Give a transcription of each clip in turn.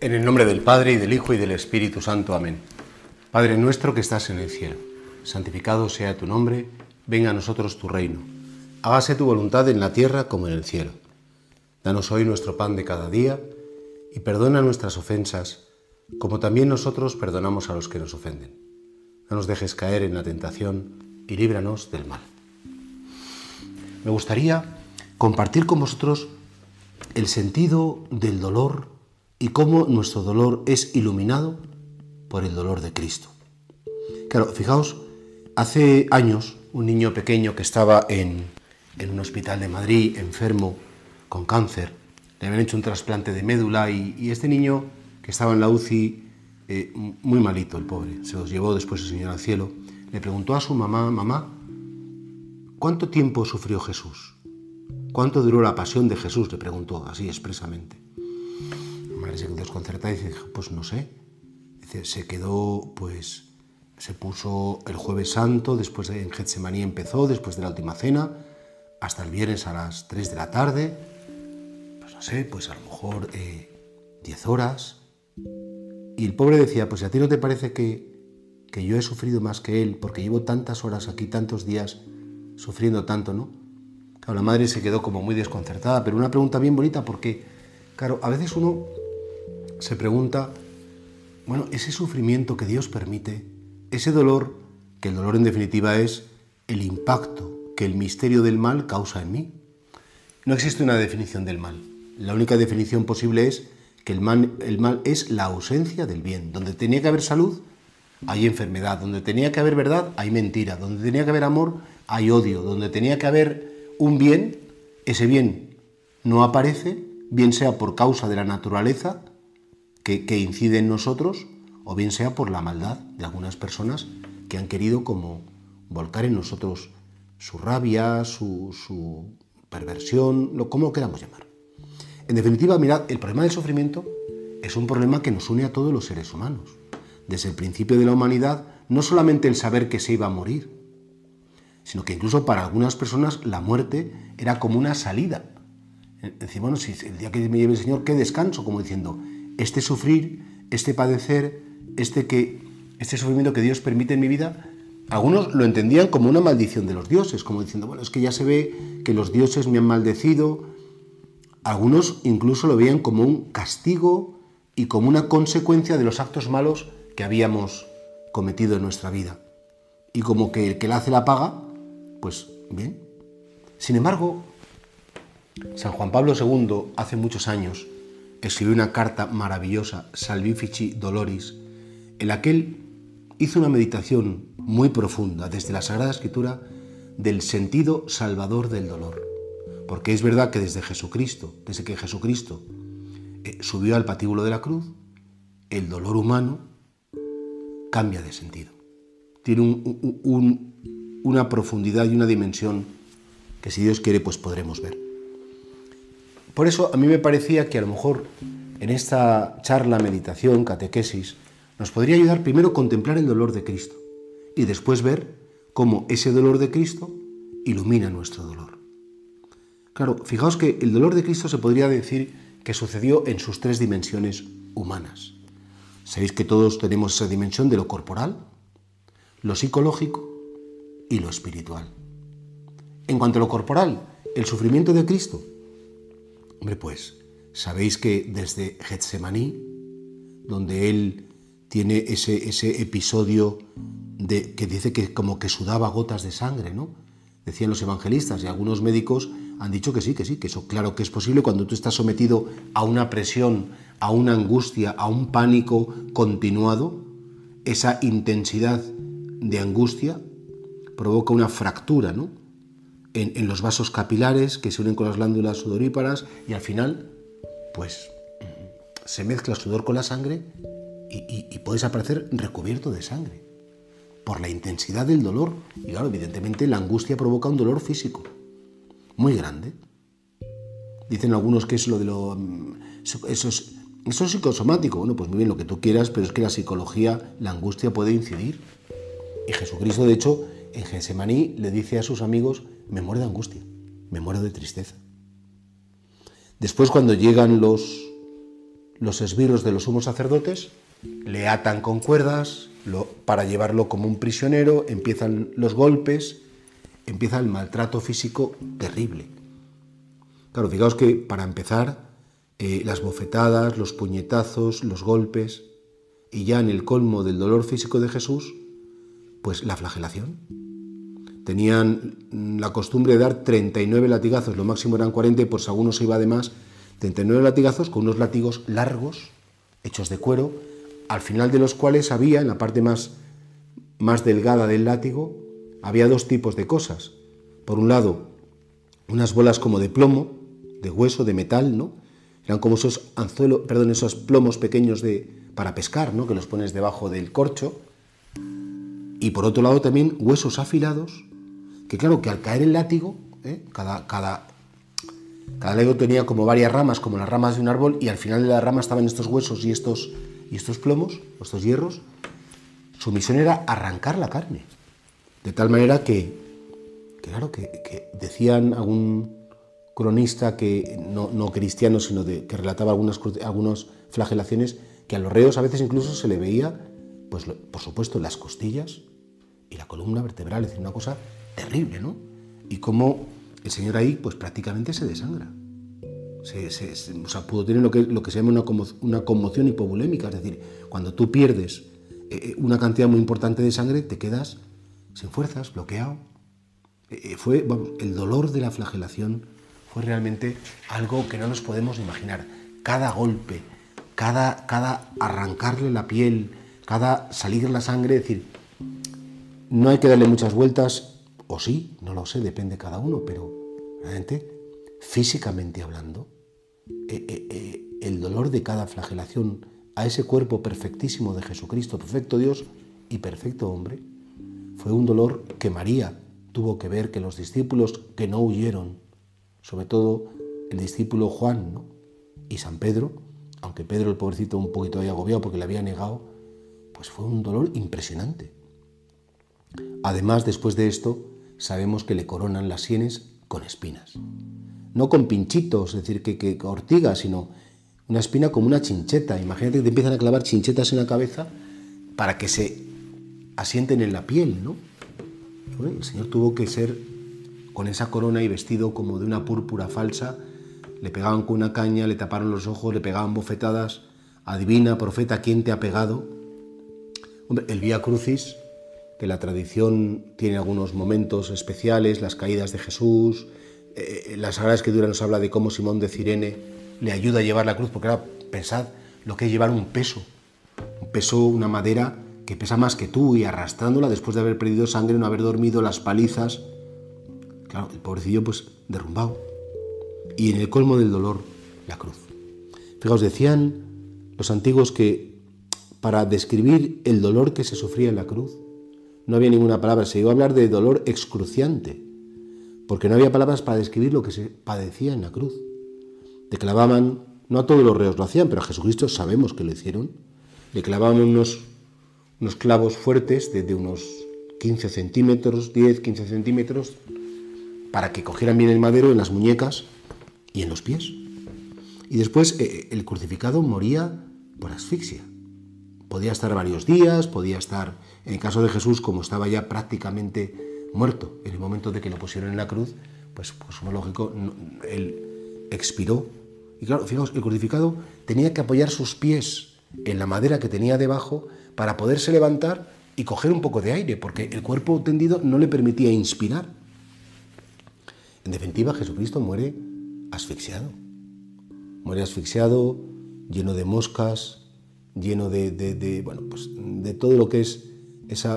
En el nombre del Padre y del Hijo y del Espíritu Santo. Amén. Padre nuestro que estás en el cielo, santificado sea tu nombre, venga a nosotros tu reino. Hágase tu voluntad en la tierra como en el cielo. Danos hoy nuestro pan de cada día y perdona nuestras ofensas, como también nosotros perdonamos a los que nos ofenden. No nos dejes caer en la tentación y líbranos del mal. Me gustaría compartir con vosotros el sentido del dolor y cómo nuestro dolor es iluminado por el dolor de Cristo. Claro, fijaos, hace años un niño pequeño que estaba en, un hospital de Madrid, enfermo, con cáncer, le habían hecho un trasplante de médula y, este niño que estaba en la UCI, eh, muy malito el pobre, se los llevó después el Señor al cielo, le preguntó a su mamá, mamá, ¿cuánto tiempo sufrió Jesús? ¿Cuánto duró la pasión de Jesús? Le preguntó así expresamente madre se quedó desconcertada y dice, pues no sé. Se quedó, pues, se puso el jueves santo, después de, en Getsemaní empezó, después de la última cena, hasta el viernes a las 3 de la tarde, pues no sé, pues a lo mejor 10 eh, horas. Y el pobre decía, pues a ti no te parece que, que yo he sufrido más que él, porque llevo tantas horas aquí, tantos días, sufriendo tanto, ¿no? Claro, la madre se quedó como muy desconcertada, pero una pregunta bien bonita porque, claro, a veces uno se pregunta, bueno, ese sufrimiento que Dios permite, ese dolor, que el dolor en definitiva es el impacto que el misterio del mal causa en mí. No existe una definición del mal. La única definición posible es que el mal, el mal es la ausencia del bien. Donde tenía que haber salud, hay enfermedad. Donde tenía que haber verdad, hay mentira. Donde tenía que haber amor, hay odio. Donde tenía que haber un bien, ese bien no aparece, bien sea por causa de la naturaleza, que, incide en nosotros, o bien sea por la maldad de algunas personas que han querido como volcar en nosotros su rabia, su, perversión, lo, como lo queramos llamar. En definitiva, mirad, el problema del sufrimiento es un problema que nos une a todos los seres humanos. Desde el principio de la humanidad, no solamente el saber que se iba a morir, sino que incluso para algunas personas la muerte era como una salida. Decir, bueno, si el día que me lleve el Señor, qué descanso, como diciendo, este sufrir, este padecer, este, que, este sufrimiento que Dios permite en mi vida, algunos lo entendían como una maldición de los dioses, como diciendo, bueno, es que ya se ve que los dioses me han maldecido. Algunos incluso lo veían como un castigo y como una consecuencia de los actos malos que habíamos cometido en nuestra vida. Y como que el que la hace la paga, pues bien. Sin embargo, San Juan Pablo II, hace muchos años, escribió una carta maravillosa, Salvifici Doloris, en la que él hizo una meditación muy profunda desde la Sagrada Escritura del sentido salvador del dolor. Porque es verdad que desde Jesucristo, desde que Jesucristo eh, subió al patíbulo de la cruz, el dolor humano cambia de sentido. Tiene una profundidad y una dimensión que si Dios quiere pues podremos ver. Por eso a mí me parecía que a lo mejor en esta charla, meditación, catequesis, nos podría ayudar primero a contemplar el dolor de Cristo y después ver cómo ese dolor de Cristo ilumina nuestro dolor. Claro, fijaos que el dolor de Cristo se podría decir que sucedió en sus tres dimensiones humanas. Sabéis que todos tenemos esa dimensión de lo corporal, lo psicológico y lo espiritual. En cuanto a lo corporal, el sufrimiento de Cristo Hombre, pues sabéis que desde Getsemaní, donde él tiene ese, ese episodio de, que dice que como que sudaba gotas de sangre, ¿no? Decían los evangelistas y algunos médicos han dicho que sí, que sí, que eso claro que es posible cuando tú estás sometido a una presión, a una angustia, a un pánico continuado, esa intensidad de angustia provoca una fractura, ¿no? En, los vasos capilares que se unen con las glándulas sudoríparas y al final, pues se mezcla sudor con la sangre y, puedes aparecer recubierto de sangre por la intensidad del dolor. Y claro, evidentemente la angustia provoca un dolor físico muy grande. Dicen algunos que es lo de lo... Eso es, eso es psicosomático. Bueno, pues muy bien lo que tú quieras, pero es que la psicología, la angustia puede incidir. Y Jesucristo, de hecho, en Getsemaní le dice a sus amigos, me muero de angustia, me muero de tristeza. Después cuando llegan los, los esbirros de los sumos sacerdotes, le atan con cuerdas para llevarlo como un prisionero, empiezan los golpes, empieza el maltrato físico terrible. Claro, fijaos que para empezar, eh, las bofetadas, los puñetazos, los golpes, y ya en el colmo del dolor físico de Jesús, pues la flagelación. Tenían la costumbre de dar 39 latigazos, lo máximo eran 40 y por si alguno se iba de más, 39 latigazos con unos látigos largos, hechos de cuero, al final de los cuales había, en la parte más, más delgada del látigo, había dos tipos de cosas. Por un lado, unas bolas como de plomo, de hueso, de metal, ¿no? Eran como esos anzuelos, perdón, esos plomos pequeños de, para pescar, ¿no? Que los pones debajo del corcho. Y por otro lado también huesos afilados, que claro, que al caer el látigo, ¿eh? cada, cada, cada látigo tenía como varias ramas, como las ramas de un árbol, y al final de la rama estaban estos huesos y estos, y estos plomos, estos hierros. Su misión era arrancar la carne. De tal manera que, claro, que, decían algún cronista que no, cristiano, sino que relataba algunas, algunas flagelaciones, que a los reos a veces incluso se le veía, pues por supuesto, las costillas y la columna vertebral, es decir, una cosa terrible, ¿no? Y cómo el Señor ahí, pues prácticamente se desangra. Se, o sea, pudo tener lo que, lo que se llama una, una conmoción hipovolémica, es decir, cuando tú pierdes eh, eh, una cantidad muy importante de sangre, te quedas sin fuerzas, bloqueado. Eh, fue, el dolor de la flagelación fue realmente algo que no nos podemos imaginar. Cada golpe, cada, cada arrancarle la piel, cada salir la sangre, es decir, no hay que darle muchas vueltas, o sí, no lo sé, depende de cada uno, pero realmente, físicamente hablando, eh, eh, el dolor de cada flagelación a ese cuerpo perfectísimo de Jesucristo, perfecto Dios y perfecto hombre, fue un dolor que María tuvo que ver, que los discípulos que no huyeron, sobre todo el discípulo Juan y San Pedro, aunque Pedro el pobrecito un poquito había agobiado porque le había negado, pues fue un dolor impresionante. Además, después de esto, sabemos que le coronan las sienes con espinas. No con pinchitos, es decir, que, que ortigas, sino una espina como una chincheta. Imagínate que te empiezan a clavar chinchetas en la cabeza para que se asienten en la piel, ¿no? el Señor tuvo que ser con esa corona y vestido como de una púrpura falsa. Le pegaban con una caña, le taparon los ojos, le pegaban bofetadas. Adivina, profeta, ¿quién te ha pegado? Hombre, el Vía Crucis, que la tradición tiene algunos momentos especiales, las caídas de Jesús, eh, la Sagrada Escritura nos habla de cómo Simón de Cirene le ayuda a llevar la cruz, porque ahora pensad lo que es llevar un peso, un peso, una madera que pesa más que tú y arrastrándola después de haber perdido sangre, no haber dormido, las palizas. Claro, el pobrecillo pues derrumbado. Y en el colmo del dolor, la cruz. Fijaos, decían los antiguos que para describir el dolor que se sufría en la cruz, no había ninguna palabra, se iba a hablar de dolor excruciante, porque no había palabras para describir lo que se padecía en la cruz. Declavaban, no a todos los reos lo hacían, pero a Jesucristo sabemos que lo hicieron, le clavaban unos unos clavos fuertes de, unos 15 centímetros, 10, 15 centímetros, para que cogieran bien el madero en las muñecas y en los pies. Y después eh, el crucificado moría por asfixia. Podía estar varios días, podía estar, en el caso de Jesús, como estaba ya prácticamente muerto en el momento de que lo pusieron en la cruz, pues, pues como lógico, él expiró. Y claro, fijaos, el crucificado tenía que apoyar sus pies en la madera que tenía debajo para poderse levantar y coger un poco de aire, porque el cuerpo tendido no le permitía inspirar. En definitiva, Jesucristo muere asfixiado. Muere asfixiado, lleno de moscas, lleno de, bueno, pues de todo lo que es ese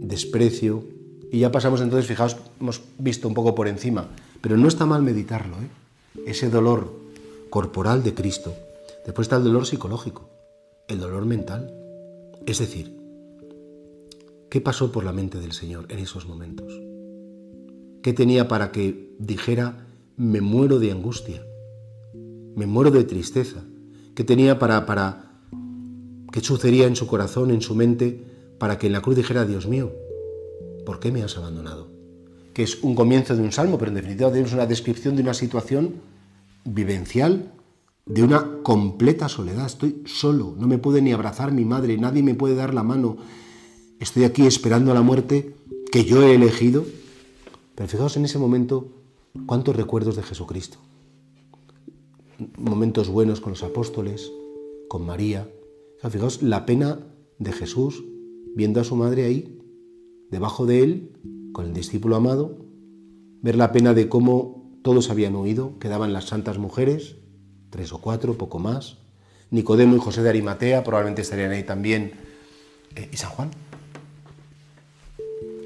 desprecio. Y ya pasamos entonces, fijaos, hemos visto un poco por encima, pero no está mal meditarlo, ¿eh? ese dolor corporal de Cristo. Después está el dolor psicológico, el dolor mental. Es decir, ¿qué pasó por la mente del Señor en esos momentos? ¿Qué tenía para que dijera, me muero de angustia, me muero de tristeza? ¿Qué tenía para, para, qué sucedería en su corazón, en su mente, para que en la cruz dijera, Dios mío, ¿por qué me has abandonado? Que es un comienzo de un salmo, pero en definitiva es una descripción de una situación vivencial de una completa soledad. Estoy solo, no me puede ni abrazar mi madre, nadie me puede dar la mano. Estoy aquí esperando a la muerte que yo he elegido. Pero fijaos en ese momento cuántos recuerdos de Jesucristo. Momentos buenos con los apóstoles, con María. fijaos la pena de Jesús viendo a su madre ahí, debajo de él, con el discípulo amado, ver la pena de cómo todos habían huido, quedaban las santas mujeres, tres o cuatro, poco más. Nicodemo y José de Arimatea probablemente estarían ahí también. Eh, ¿Y San Juan?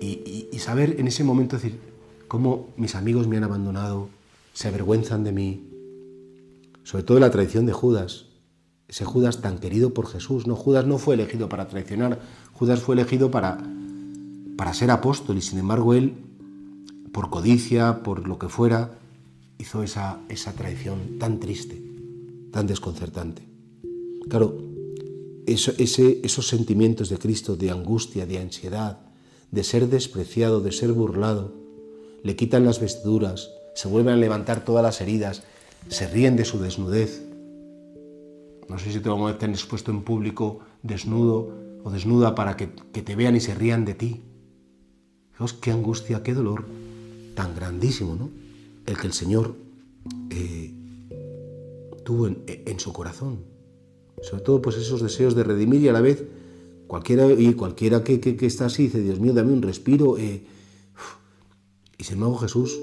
Y, y, saber en ese momento decir, cómo mis amigos me han abandonado, se avergüenzan de mí. Sobre todo la traición de Judas, ese Judas tan querido por Jesús. No, Judas no fue elegido para traicionar, Judas fue elegido para, para ser apóstol y sin embargo él, por codicia, por lo que fuera, hizo esa, esa traición tan triste tan desconcertante. Claro, esos sentimientos de Cristo de angustia, de ansiedad, de ser despreciado, de ser burlado, le quitan las vestiduras, se vuelven a levantar todas las heridas, se ríen de su desnudez. No sé si te vamos a tener expuesto en público desnudo o desnuda para que, te vean y se rían de ti. Fijaos qué angustia, qué dolor tan grandísimo, ¿no? El que el Señor eh, tuvo en, su corazón. Sobre todo pues esos deseos de redimir y a la vez cualquiera, y cualquiera que, está así dice, Dios mío, dame un respiro. Eh, y sin embargo Jesús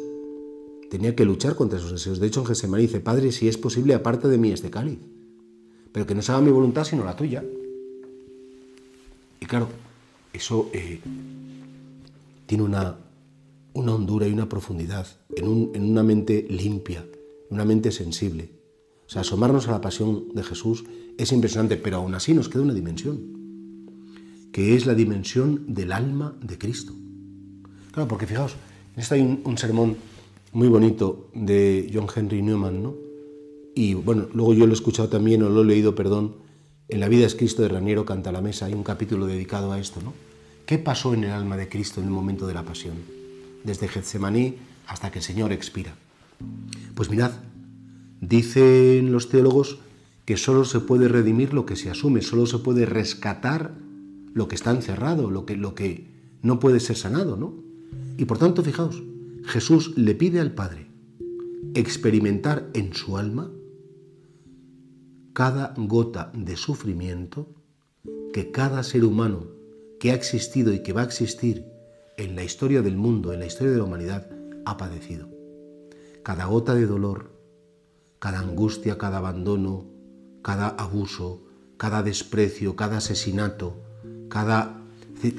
tenía que luchar contra esos deseos. De hecho en Gesemaní dice, Padre, si es posible, aparte de mí este cáliz. Pero que no se mi voluntad sino la tuya. Y claro, eso eh, tiene una, una hondura y una profundidad en, en una mente limpia, una mente sensible. O sea, asomarnos a la pasión de Jesús es impresionante, pero aún así nos queda una dimensión, que es la dimensión del alma de Cristo. Claro, porque fijaos, en esto hay un, sermón muy bonito de John Henry Newman, ¿no? Y bueno, luego yo lo he escuchado también, o lo he leído, perdón, en La vida es Cristo de Raniero Canta la Mesa, hay un capítulo dedicado a esto, ¿no? ¿Qué pasó en el alma de Cristo en el momento de la pasión? Desde Getsemaní hasta que el Señor expira. Pues mirad, Dicen los teólogos que solo se puede redimir lo que se asume, solo se puede rescatar lo que está encerrado, lo que, lo que no puede ser sanado, ¿no? Y por tanto, fijaos, Jesús le pide al Padre experimentar en su alma cada gota de sufrimiento que cada ser humano que ha existido y que va a existir en la historia del mundo, en la historia de la humanidad, ha padecido. Cada gota de dolor, cada angustia, cada abandono, cada abuso, cada desprecio, cada asesinato, cada...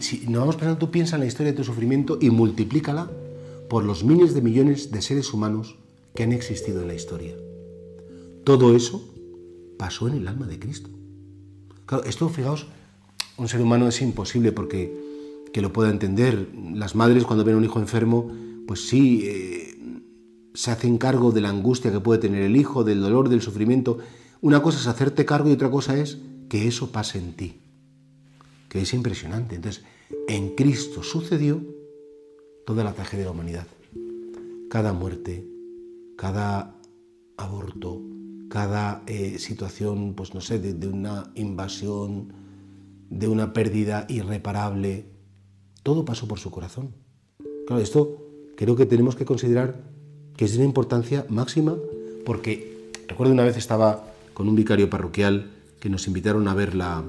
Si nos vamos pensando, tú piensa en la historia de tu sufrimiento y multiplícala por los miles de millones de seres humanos que han existido en la historia. Todo eso pasó en el alma de Cristo. Claro, esto, fijaos, un ser humano es imposible porque que lo pueda entender. Las madres cuando ven a un hijo enfermo, pues sí, eh, se hacen cargo de la angustia que puede tener el hijo, del dolor, del sufrimiento. Una cosa es hacerte cargo y otra cosa es que eso pase en ti, que es impresionante. Entonces, en Cristo sucedió toda la tragedia de la humanidad. Cada muerte, cada aborto, cada eh, situación, pues no sé, de, una invasión, de una pérdida irreparable, todo pasó por su corazón. Claro, esto creo que tenemos que considerar que es de una importancia máxima porque recuerdo una vez estaba con un vicario parroquial que nos invitaron a ver la,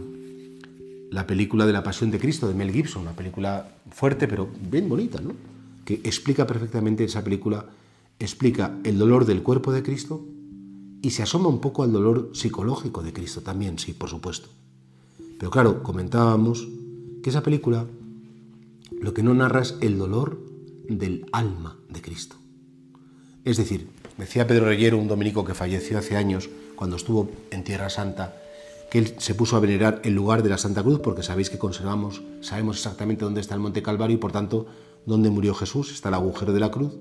la película de la Pasión de Cristo de Mel Gibson, una película fuerte pero bien bonita, ¿no? que explica perfectamente esa película, explica el dolor del cuerpo de Cristo y se asoma un poco al dolor psicológico de Cristo también, sí, por supuesto. Pero claro, comentábamos que esa película lo que no narra es el dolor del alma de Cristo. Es decir, decía Pedro Reyero, un dominico que falleció hace años, cuando estuvo en Tierra Santa, que él se puso a venerar el lugar de la Santa Cruz, porque sabéis que conservamos, sabemos exactamente dónde está el Monte Calvario y por tanto dónde murió Jesús, está el agujero de la cruz.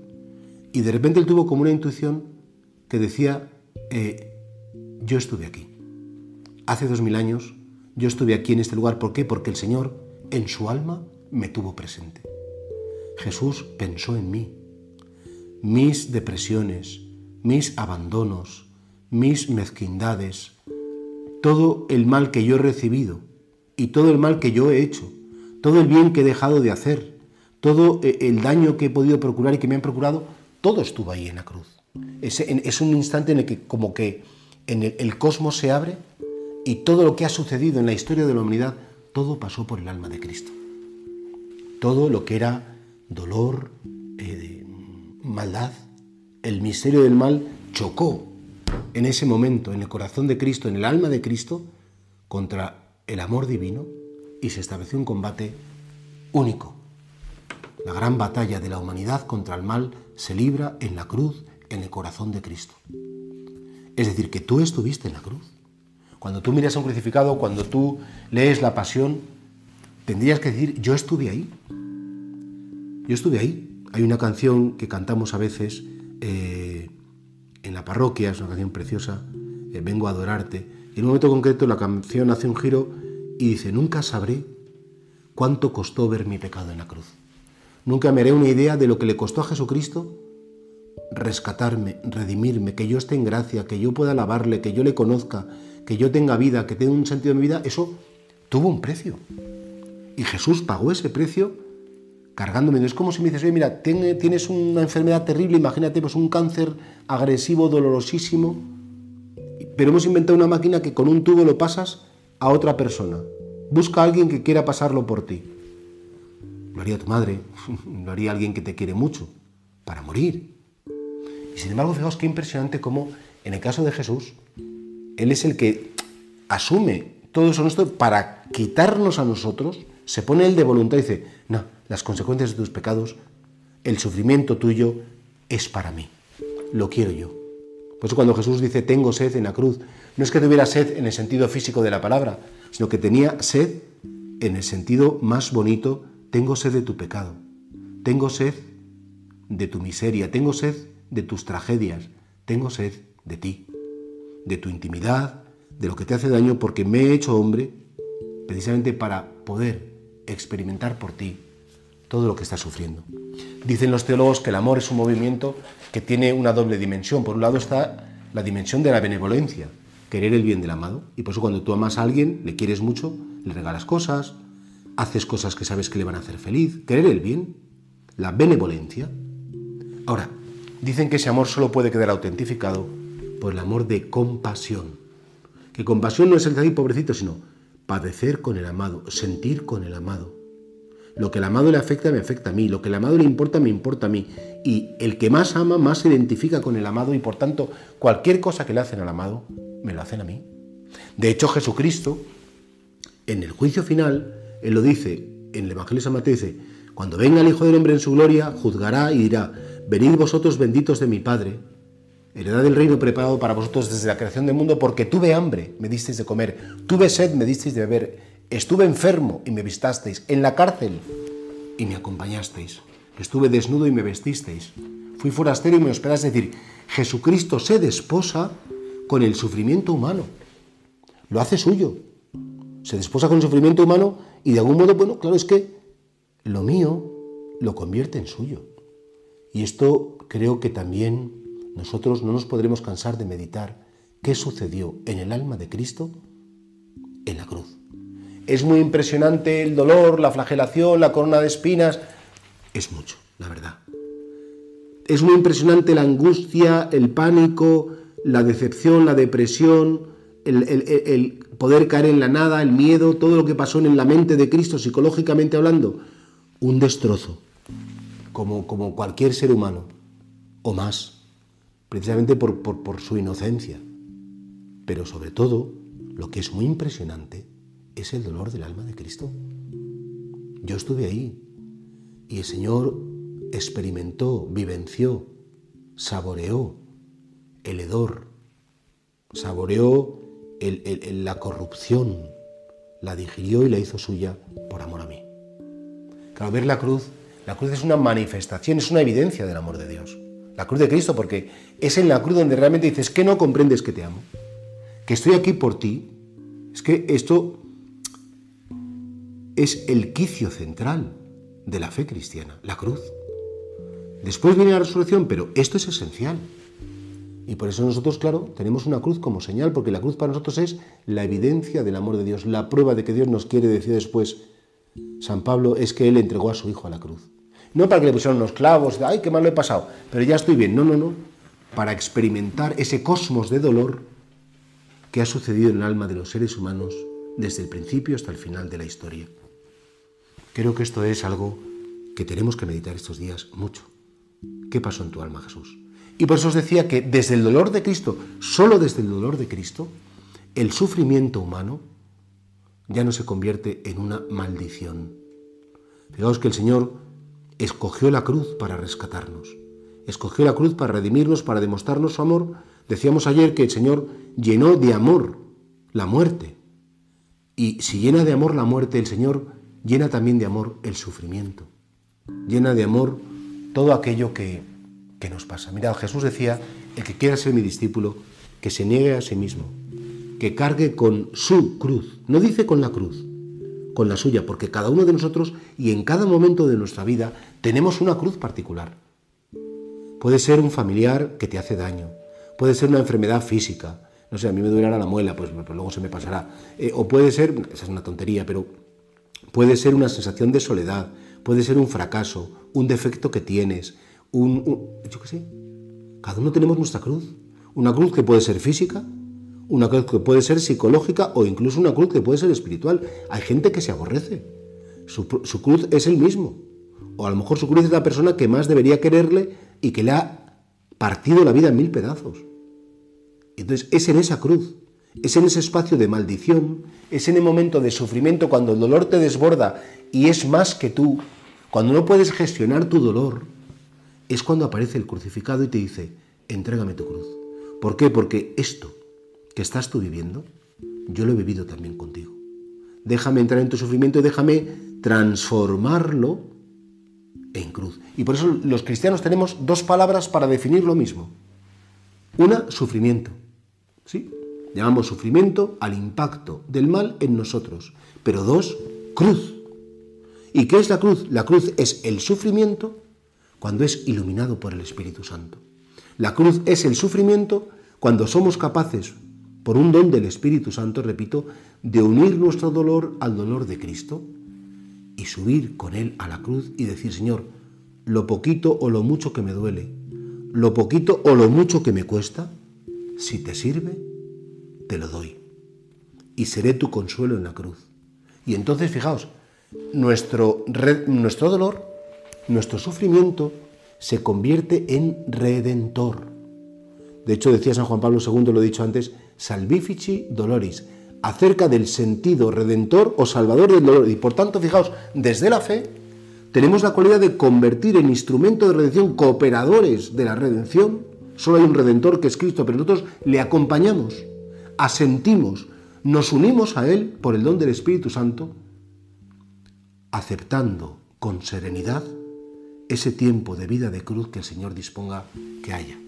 Y de repente él tuvo como una intuición que decía, eh, yo estuve aquí. Hace dos mil años yo estuve aquí en este lugar. ¿Por qué? Porque el Señor en su alma me tuvo presente. Jesús pensó en mí mis depresiones, mis abandonos, mis mezquindades, todo el mal que yo he recibido y todo el mal que yo he hecho, todo el bien que he dejado de hacer, todo eh, el daño que he podido procurar y que me han procurado, todo estuvo ahí en la cruz. Es, un instante en el que como que en el, cosmos se abre y todo lo que ha sucedido en la historia de la humanidad, todo pasó por el alma de Cristo. Todo lo que era dolor, eh, maldad, el misterio del mal chocó en ese momento en el corazón de Cristo, en el alma de Cristo, contra el amor divino y se estableció un combate único. La gran batalla de la humanidad contra el mal se libra en la cruz, en el corazón de Cristo. Es decir, que tú estuviste en la cruz. Cuando tú miras a un crucificado, cuando tú lees la pasión, tendrías que decir, yo estuve ahí. Yo estuve ahí. Hay una canción que cantamos a veces eh, en la parroquia, es una canción preciosa, eh, Vengo a adorarte. Y en un momento concreto la canción hace un giro y dice, nunca sabré cuánto costó ver mi pecado en la cruz. Nunca me haré una idea de lo que le costó a Jesucristo rescatarme, redimirme, que yo esté en gracia, que yo pueda alabarle, que yo le conozca, que yo tenga vida, que tenga un sentido de mi vida, eso tuvo un precio. Y Jesús pagó ese precio cargándome. Es como si me dices, oye, mira, tienes una enfermedad terrible, imagínate, pues un cáncer agresivo, dolorosísimo, pero hemos inventado una máquina que con un tubo lo pasas a otra persona. Busca a alguien que quiera pasarlo por ti. Lo haría tu madre, lo haría alguien que te quiere mucho, para morir. Y sin embargo, fijaos qué impresionante cómo en el caso de Jesús, Él es el que asume todo eso nuestro para quitarnos a nosotros, se pone Él de voluntad y dice, no, las consecuencias de tus pecados, el sufrimiento tuyo es para mí, lo quiero yo. Por eso cuando Jesús dice, tengo sed en la cruz, no es que tuviera sed en el sentido físico de la palabra, sino que tenía sed en el sentido más bonito, tengo sed de tu pecado, tengo sed de tu miseria, tengo sed de tus tragedias, tengo sed de ti, de tu intimidad, de lo que te hace daño, porque me he hecho hombre precisamente para poder experimentar por ti todo lo que estás sufriendo. Dicen los teólogos que el amor es un movimiento que tiene una doble dimensión. Por un lado está la dimensión de la benevolencia, querer el bien del amado. Y por eso cuando tú amas a alguien, le quieres mucho, le regalas cosas, haces cosas que sabes que le van a hacer feliz. Querer el bien, la benevolencia. Ahora, Dicen que ese amor solo puede quedar autentificado por el amor de compasión. Que compasión no es el de pobrecito, sino padecer con el amado, sentir con el amado. Lo que el amado le afecta me afecta a mí, lo que el amado le importa me importa a mí. Y el que más ama más se identifica con el amado y por tanto cualquier cosa que le hacen al amado, me lo hacen a mí. De hecho Jesucristo, en el juicio final, Él lo dice, en el Evangelio de San Mateo dice, cuando venga el Hijo del Hombre en su gloria, juzgará y dirá, Venid vosotros benditos de mi Padre, heredad del reino preparado para vosotros desde la creación del mundo, porque tuve hambre, me disteis de comer, tuve sed, me disteis de beber, estuve enfermo y me vistasteis, en la cárcel y me acompañasteis, estuve desnudo y me vestisteis, fui forastero y me hospedasteis. Es decir, Jesucristo se desposa con el sufrimiento humano, lo hace suyo, se desposa con el sufrimiento humano y de algún modo, bueno, claro, es que lo mío lo convierte en suyo. Y esto creo que también nosotros no nos podremos cansar de meditar qué sucedió en el alma de Cristo en la cruz. Es muy impresionante el dolor, la flagelación, la corona de espinas. Es mucho, la verdad. Es muy impresionante la angustia, el pánico, la decepción, la depresión, el, poder caer en la nada, el miedo, todo lo que pasó en la mente de Cristo psicológicamente hablando. Un destrozo como, cualquier ser humano, o más, precisamente por, por su inocencia. Pero sobre todo, lo que es muy impresionante es el dolor del alma de Cristo. Yo estuve ahí y el Señor experimentó, vivenció, saboreó el hedor, saboreó la corrupción, la digirió y la hizo suya por amor a mí. Claro, ver la cruz la cruz es una manifestación, es una evidencia del amor de Dios. La cruz de Cristo, porque es en la cruz donde realmente dices que no comprendes que te amo, que estoy aquí por ti. Es que esto es el quicio central de la fe cristiana, la cruz. Después viene la resurrección, pero esto es esencial. Y por eso nosotros, claro, tenemos una cruz como señal, porque la cruz para nosotros es la evidencia del amor de Dios, la prueba de que Dios nos quiere, decía después San Pablo, es que Él entregó a su Hijo a la cruz. No para que le pusieran unos clavos, ay, qué mal lo he pasado, pero ya estoy bien. No, no, no. Para experimentar ese cosmos de dolor que ha sucedido en el alma de los seres humanos desde el principio hasta el final de la historia. Creo que esto es algo que tenemos que meditar estos días mucho. ¿Qué pasó en tu alma, Jesús? Y por eso os decía que desde el dolor de Cristo, solo desde el dolor de Cristo, el sufrimiento humano ya no se convierte en una maldición. Fijaos que el Señor escogió la cruz para rescatarnos, escogió la cruz para redimirnos, para demostrarnos su amor. Decíamos ayer que el Señor llenó de amor la muerte. Y si llena de amor la muerte, el Señor llena también de amor el sufrimiento. Llena de amor todo aquello que, que nos pasa. Mirad, Jesús decía, el que quiera ser mi discípulo, que se niegue a sí mismo, que cargue con su cruz. No dice con la cruz, con la suya, porque cada uno de nosotros y en cada momento de nuestra vida tenemos una cruz particular. Puede ser un familiar que te hace daño, puede ser una enfermedad física, no sé, a mí me duele la muela, pues, pues, luego se me pasará. Eh, o puede ser, esa es una tontería, pero puede ser una sensación de soledad, puede ser un fracaso, un defecto que tienes, un, yo qué sé. Cada uno tenemos nuestra cruz. Una cruz que puede ser física, una cruz que puede ser psicológica o incluso una cruz que puede ser espiritual. Hay gente que se aborrece. Su, su, cruz es el mismo. O a lo mejor su cruz es la persona que más debería quererle y que le ha partido la vida en mil pedazos. Entonces es en esa cruz, es en ese espacio de maldición, es en el momento de sufrimiento cuando el dolor te desborda y es más que tú, cuando no puedes gestionar tu dolor, es cuando aparece el crucificado y te dice, entrégame tu cruz. ¿Por qué? Porque esto que estás tú viviendo, yo lo he vivido también contigo. Déjame entrar en tu sufrimiento y déjame transformarlo en cruz. Y por eso los cristianos tenemos dos palabras para definir lo mismo. Una, sufrimiento. ¿Sí? Llamamos sufrimiento al impacto del mal en nosotros. Pero dos, cruz. ¿Y qué es la cruz? La cruz es el sufrimiento cuando es iluminado por el Espíritu Santo. La cruz es el sufrimiento cuando somos capaces, por un don del Espíritu Santo, repito, de unir nuestro dolor al dolor de Cristo y subir con Él a la cruz y decir, Señor, lo poquito o lo mucho que me duele, lo poquito o lo mucho que me cuesta, si te sirve, te lo doy. Y seré tu consuelo en la cruz. Y entonces, fijaos, nuestro, nuestro dolor, nuestro sufrimiento, se convierte en redentor. De hecho, decía San Juan Pablo II, lo he dicho antes, salvifici doloris, acerca del sentido redentor o salvador del dolor. Y por tanto, fijaos, desde la fe tenemos la cualidad de convertir en instrumento de redención cooperadores de la redención. Solo hay un redentor que es Cristo, pero nosotros le acompañamos, asentimos, nos unimos a Él por el don del Espíritu Santo, aceptando con serenidad ese tiempo de vida de cruz que el Señor disponga que haya.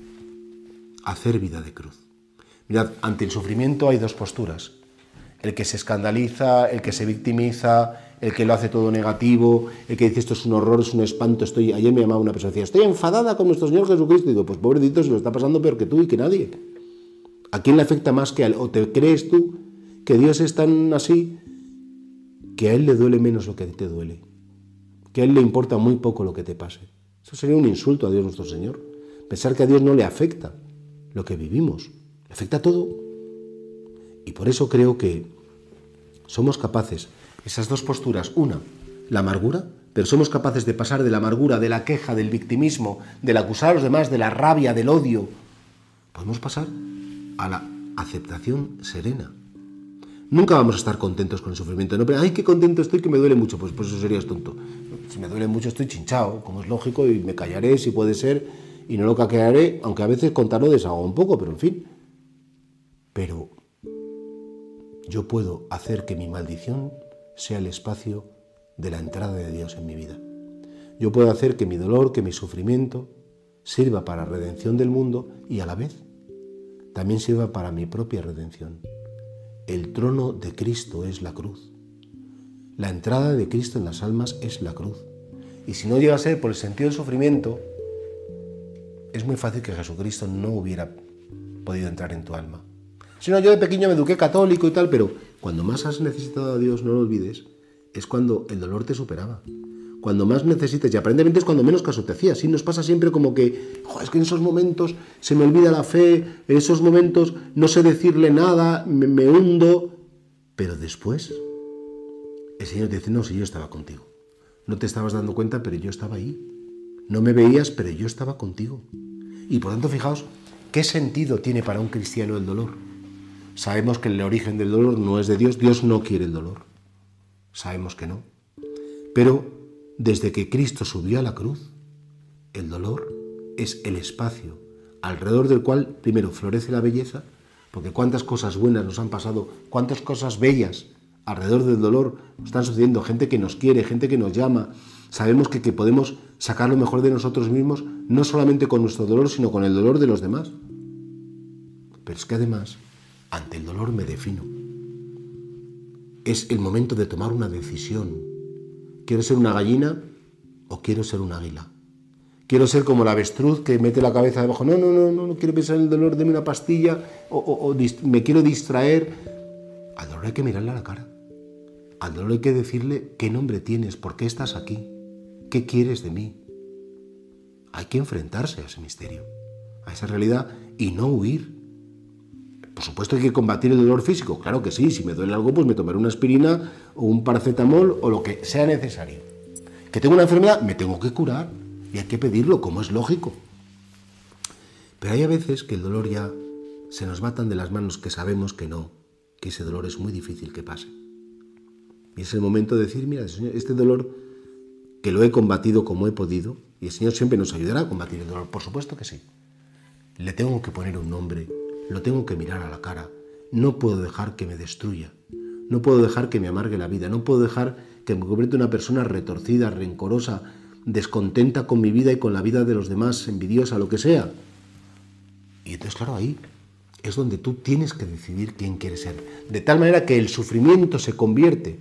Hacer vida de cruz. Mirad, ante el sufrimiento hay dos posturas. El que se escandaliza, el que se victimiza, el que lo hace todo negativo, el que dice esto es un horror, es un espanto, estoy... Ayer me llamaba una persona y decía, estoy enfadada con nuestro Señor Jesucristo. Y digo, pues pobrecito, se lo está pasando peor que tú y que nadie. ¿A quién le afecta más que a él? ¿O te crees tú que Dios es tan así que a él le duele menos lo que te duele? Que a él le importa muy poco lo que te pase. Eso sería un insulto a Dios nuestro Señor. Pensar que a Dios no le afecta lo que vivimos. Afecta todo. Y por eso creo que somos capaces, esas dos posturas, una, la amargura, pero somos capaces de pasar de la amargura, de la queja, del victimismo, del acusar a los demás, de la rabia, del odio, podemos pasar a la aceptación serena. Nunca vamos a estar contentos con el sufrimiento. No, pero, ay, qué contento estoy que me duele mucho. Pues, pues eso serías tonto. Si me duele mucho estoy chinchado, como es lógico, y me callaré si puede ser, y no lo caquearé, aunque a veces contarlo deshago un poco, pero en fin. Pero yo puedo hacer que mi maldición sea el espacio de la entrada de Dios en mi vida. Yo puedo hacer que mi dolor, que mi sufrimiento sirva para redención del mundo y a la vez también sirva para mi propia redención. El trono de Cristo es la cruz. La entrada de Cristo en las almas es la cruz. Y si no llega a ser por el sentido del sufrimiento, es muy fácil que Jesucristo no hubiera podido entrar en tu alma. Si no, yo de pequeño me eduqué católico y tal, pero cuando más has necesitado a Dios, no lo olvides, es cuando el dolor te superaba. Cuando más necesites, y aparentemente es cuando menos caso te hacía. Así nos pasa siempre como que, es que en esos momentos se me olvida la fe, en esos momentos no sé decirle nada, me, me hundo. Pero después, el Señor te dice, no, si yo estaba contigo. No te estabas dando cuenta, pero yo estaba ahí. No me veías, pero yo estaba contigo. Y por tanto, fijaos, ¿qué sentido tiene para un cristiano el dolor? Sabemos que el origen del dolor no es de Dios, Dios no quiere el dolor. Sabemos que no. Pero desde que Cristo subió a la cruz, el dolor es el espacio alrededor del cual primero florece la belleza, porque cuántas cosas buenas nos han pasado, cuántas cosas bellas alrededor del dolor están sucediendo, gente que nos quiere, gente que nos llama, sabemos que, que podemos sacar lo mejor de nosotros mismos, no solamente con nuestro dolor, sino con el dolor de los demás. Pero es que además ante el dolor me defino. Es el momento de tomar una decisión. ¿Quiero ser una gallina o quiero ser un águila? Quiero ser como la avestruz que mete la cabeza debajo. No, no, no, no, no quiero pensar en el dolor, deme una pastilla o, me quiero distraer. Al dolor hay que mirarle a la cara. Al dolor hay que decirle qué nombre tienes, por qué estás aquí, qué quieres de mí. Hay que enfrentarse a ese misterio, a esa realidad y no huir. Por supuesto hay que combatir el dolor físico, claro que sí, si me duele algo pues me tomaré una aspirina o un paracetamol o lo que sea necesario. Que tengo una enfermedad, me tengo que curar y hay que pedirlo, como es lógico. Pero hay a veces que el dolor ya se nos va tan de las manos que sabemos que no, que ese dolor es muy difícil que pase. Y es el momento de decir, mira, Señor, este dolor que lo he combatido como he podido, y el Señor siempre nos ayudará a combatir el dolor, por supuesto que sí. Le tengo que poner un nombre, lo tengo que mirar a la cara. No puedo dejar que me destruya. No puedo dejar que me amargue la vida. No puedo dejar que me convierta una persona retorcida, rencorosa, descontenta con mi vida y con la vida de los demás, envidiosa, lo que sea. Y entonces, claro, ahí es donde tú tienes que decidir quién quieres ser. De tal manera que el sufrimiento se convierte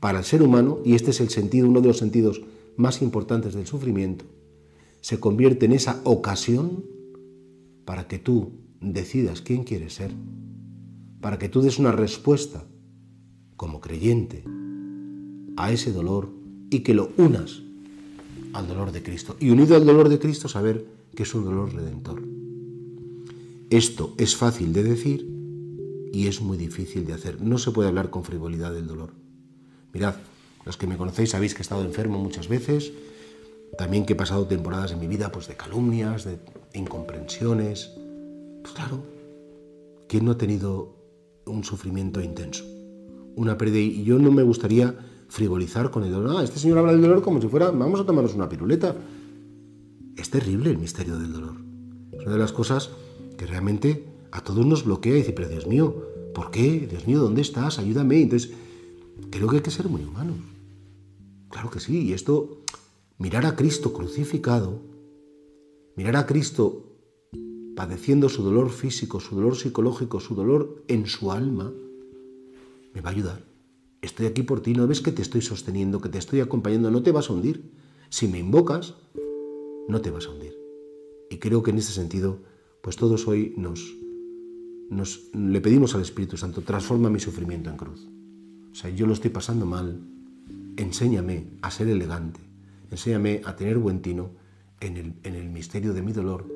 para el ser humano, y este es el sentido, uno de los sentidos más importantes del sufrimiento, se convierte en esa ocasión para que tú decidas quién quieres ser, para que tú des una respuesta como creyente a ese dolor y que lo unas al dolor de Cristo. Y unido al dolor de Cristo, saber que es un dolor redentor. Esto es fácil de decir y es muy difícil de hacer. No se puede hablar con frivolidad del dolor. Mirad, los que me conocéis sabéis que he estado enfermo muchas veces, también que he pasado temporadas en mi vida pues, de calumnias, de incomprensiones, claro, ¿quién no ha tenido un sufrimiento intenso? Una pérdida. Y yo no me gustaría frivolizar con el dolor. Ah, este señor habla del dolor como si fuera, vamos a tomarnos una piruleta. Es terrible el misterio del dolor. Es una de las cosas que realmente a todos nos bloquea y dice, pero Dios mío, ¿por qué? Dios mío, ¿dónde estás? Ayúdame. Entonces, creo que hay que ser muy humanos. Claro que sí. Y esto, mirar a Cristo crucificado, mirar a Cristo padeciendo su dolor físico, su dolor psicológico, su dolor en su alma, me va a ayudar. Estoy aquí por ti, no ves que te estoy sosteniendo, que te estoy acompañando, no te vas a hundir. Si me invocas, no te vas a hundir. Y creo que en ese sentido, pues todos hoy nos, nos le pedimos al Espíritu Santo, transforma mi sufrimiento en cruz. O sea, yo lo estoy pasando mal, enséñame a ser elegante, enséñame a tener buen tino en el, en el misterio de mi dolor